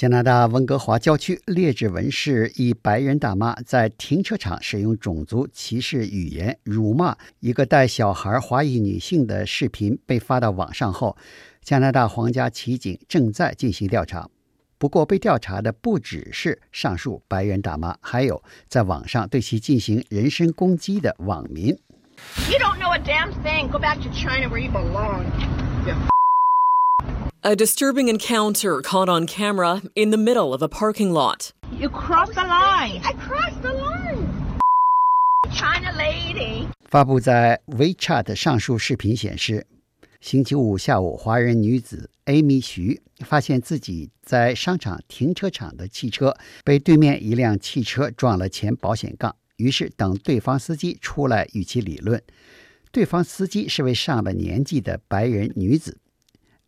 加拿大温哥华郊区列治文市一白人大妈在停车场使用种族歧视语言辱骂一个带小孩华裔女性的视频被发到网上后，加拿大皇家骑警正在进行调查。不过，被调查的不只是上述白人大妈，还有在网上对其进行人身攻击的网民。You don't know a damn thing. Go back to China where you belong. A disturbing encounter caught on camera in the middle of a parking lot. You crossed the line. I crossed the line. China lady. 发布在 WeChat 上述视频显示，星期五下午，华人女子 Amy 徐发现自己在商场停车场的汽车被对面一辆汽车撞了前保险杠，于是等对方司机出来与其理论。对方司机是位上了年纪的白人女子。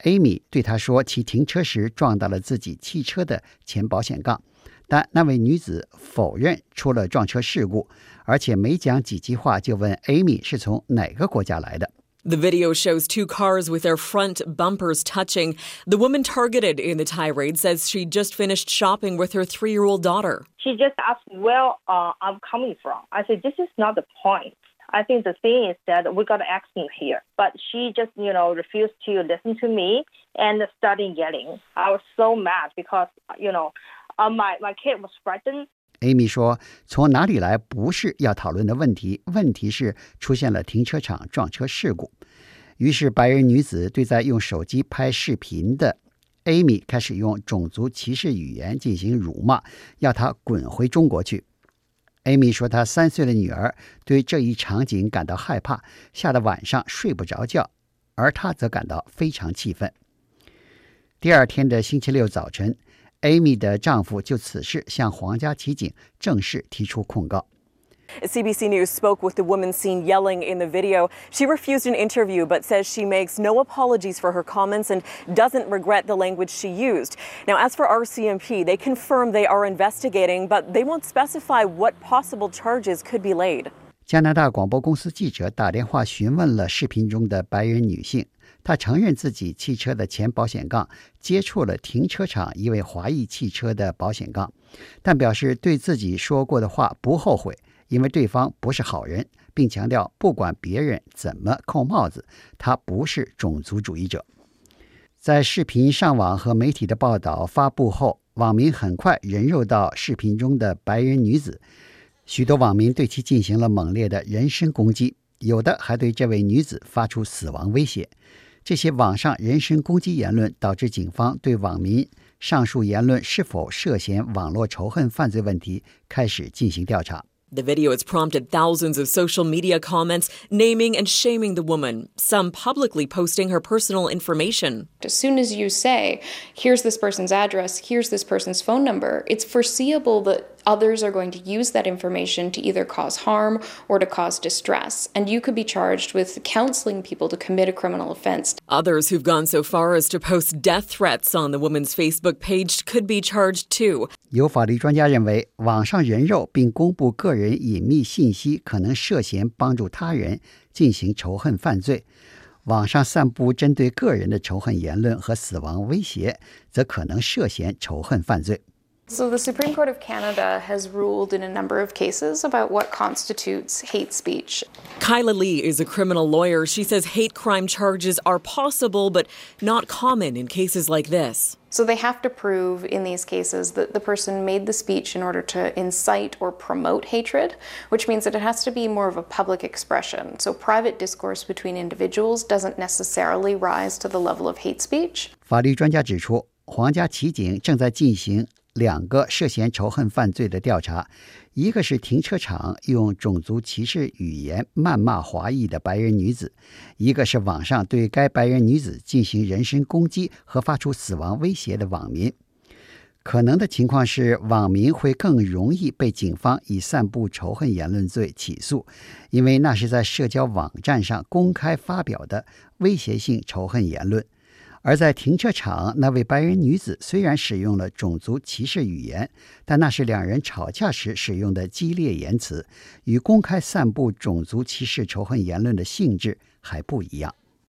Amy 对他说，其停车时撞到了自己汽车的前保险杠，但那位女子否认出了撞车事故，而且没讲几句话就问 Amy 是从哪个国家来的。The video shows two cars with their front bumpers touching. The woman targeted in the tirade says she just finished shopping with her three year old daughter. She just asked where uh, I'm coming from. I said, This is not the point. I think the thing is that we got an accident here. But she just, you know, refused to listen to me and started yelling. I was so mad because, you know, my, my kid was frightened. Amy 说：“从哪里来不是要讨论的问题，问题是出现了停车场撞车事故。”于是，白人女子对在用手机拍视频的 Amy 开始用种族歧视语言进行辱骂，要她滚回中国去。Amy 说，她三岁的女儿对这一场景感到害怕，吓得晚上睡不着觉，而她则感到非常气愤。第二天的星期六早晨，Amy 的丈夫就此事向皇家骑警正式提出控告。CBC News spoke with the woman seen yelling in the video. She refused an interview but says she makes no apologies for her comments and doesn't regret the language she used. Now, as for RCMP, they confirm they are investigating, but they won't specify what possible charges could be laid. 加拿大广播公司记者打电话询问了视频中的白人女性，她承认自己汽车的前保险杠接触了停车场一位华裔汽车的保险杠，但表示对自己说过的话不后悔。 因为对方不是好人，并强调不管别人怎么扣帽子，他不是种族主义者。在视频上网和媒体的报道发布后，网民很快人肉到视频中的白人女子，许多网民对其进行了猛烈的人身攻击，有的还对这位女子发出死亡威胁。这些网上人身攻击言论导致警方对网民上述言论是否涉嫌网络仇恨犯罪问题开始进行调查。The video has prompted thousands of social media comments naming and shaming the woman, some publicly posting her personal information. As soon as you say, here's this person's address, here's this person's phone number, it's foreseeable that others are going to use that information to either cause harm or to cause distress. And you could be charged with counseling people to commit a criminal offense. Others who've gone so far as to post death threats on the woman's Facebook page could be charged too. 有法律专家认为，网上人肉并公布个人隐秘信息可能涉嫌帮助他人进行仇恨犯罪。网上散布针对个人的仇恨言论和死亡威胁，则可能涉嫌仇恨犯罪。 so, the Supreme Court of Canada has ruled in a number of cases about what constitutes hate speech. Kyla Lee is a criminal lawyer. She says hate crime charges are possible, but not common in cases like this. So, they have to prove in these cases that the person made the speech in order to incite or promote hatred, which means that it has to be more of a public expression. So, private discourse between individuals doesn't necessarily rise to the level of hate speech. 法律专家指出，皇家骑警正在进行 两个涉嫌仇恨犯罪的调查，一个是停车场用种族歧视语言谩骂华裔的白人女子，一个是网上对该白人女子进行人身攻击和发出死亡威胁的网民。可能的情况是，网民会更容易被警方以散布仇恨言论罪起诉，因为那是在社交网站上公开发表的威胁性仇恨言论。而在停车场，那位白人女子虽然使用了种族歧视语言，但那是两人吵架时使用的激烈言辞，与公开散布种族歧视仇恨言论的性质还不一样。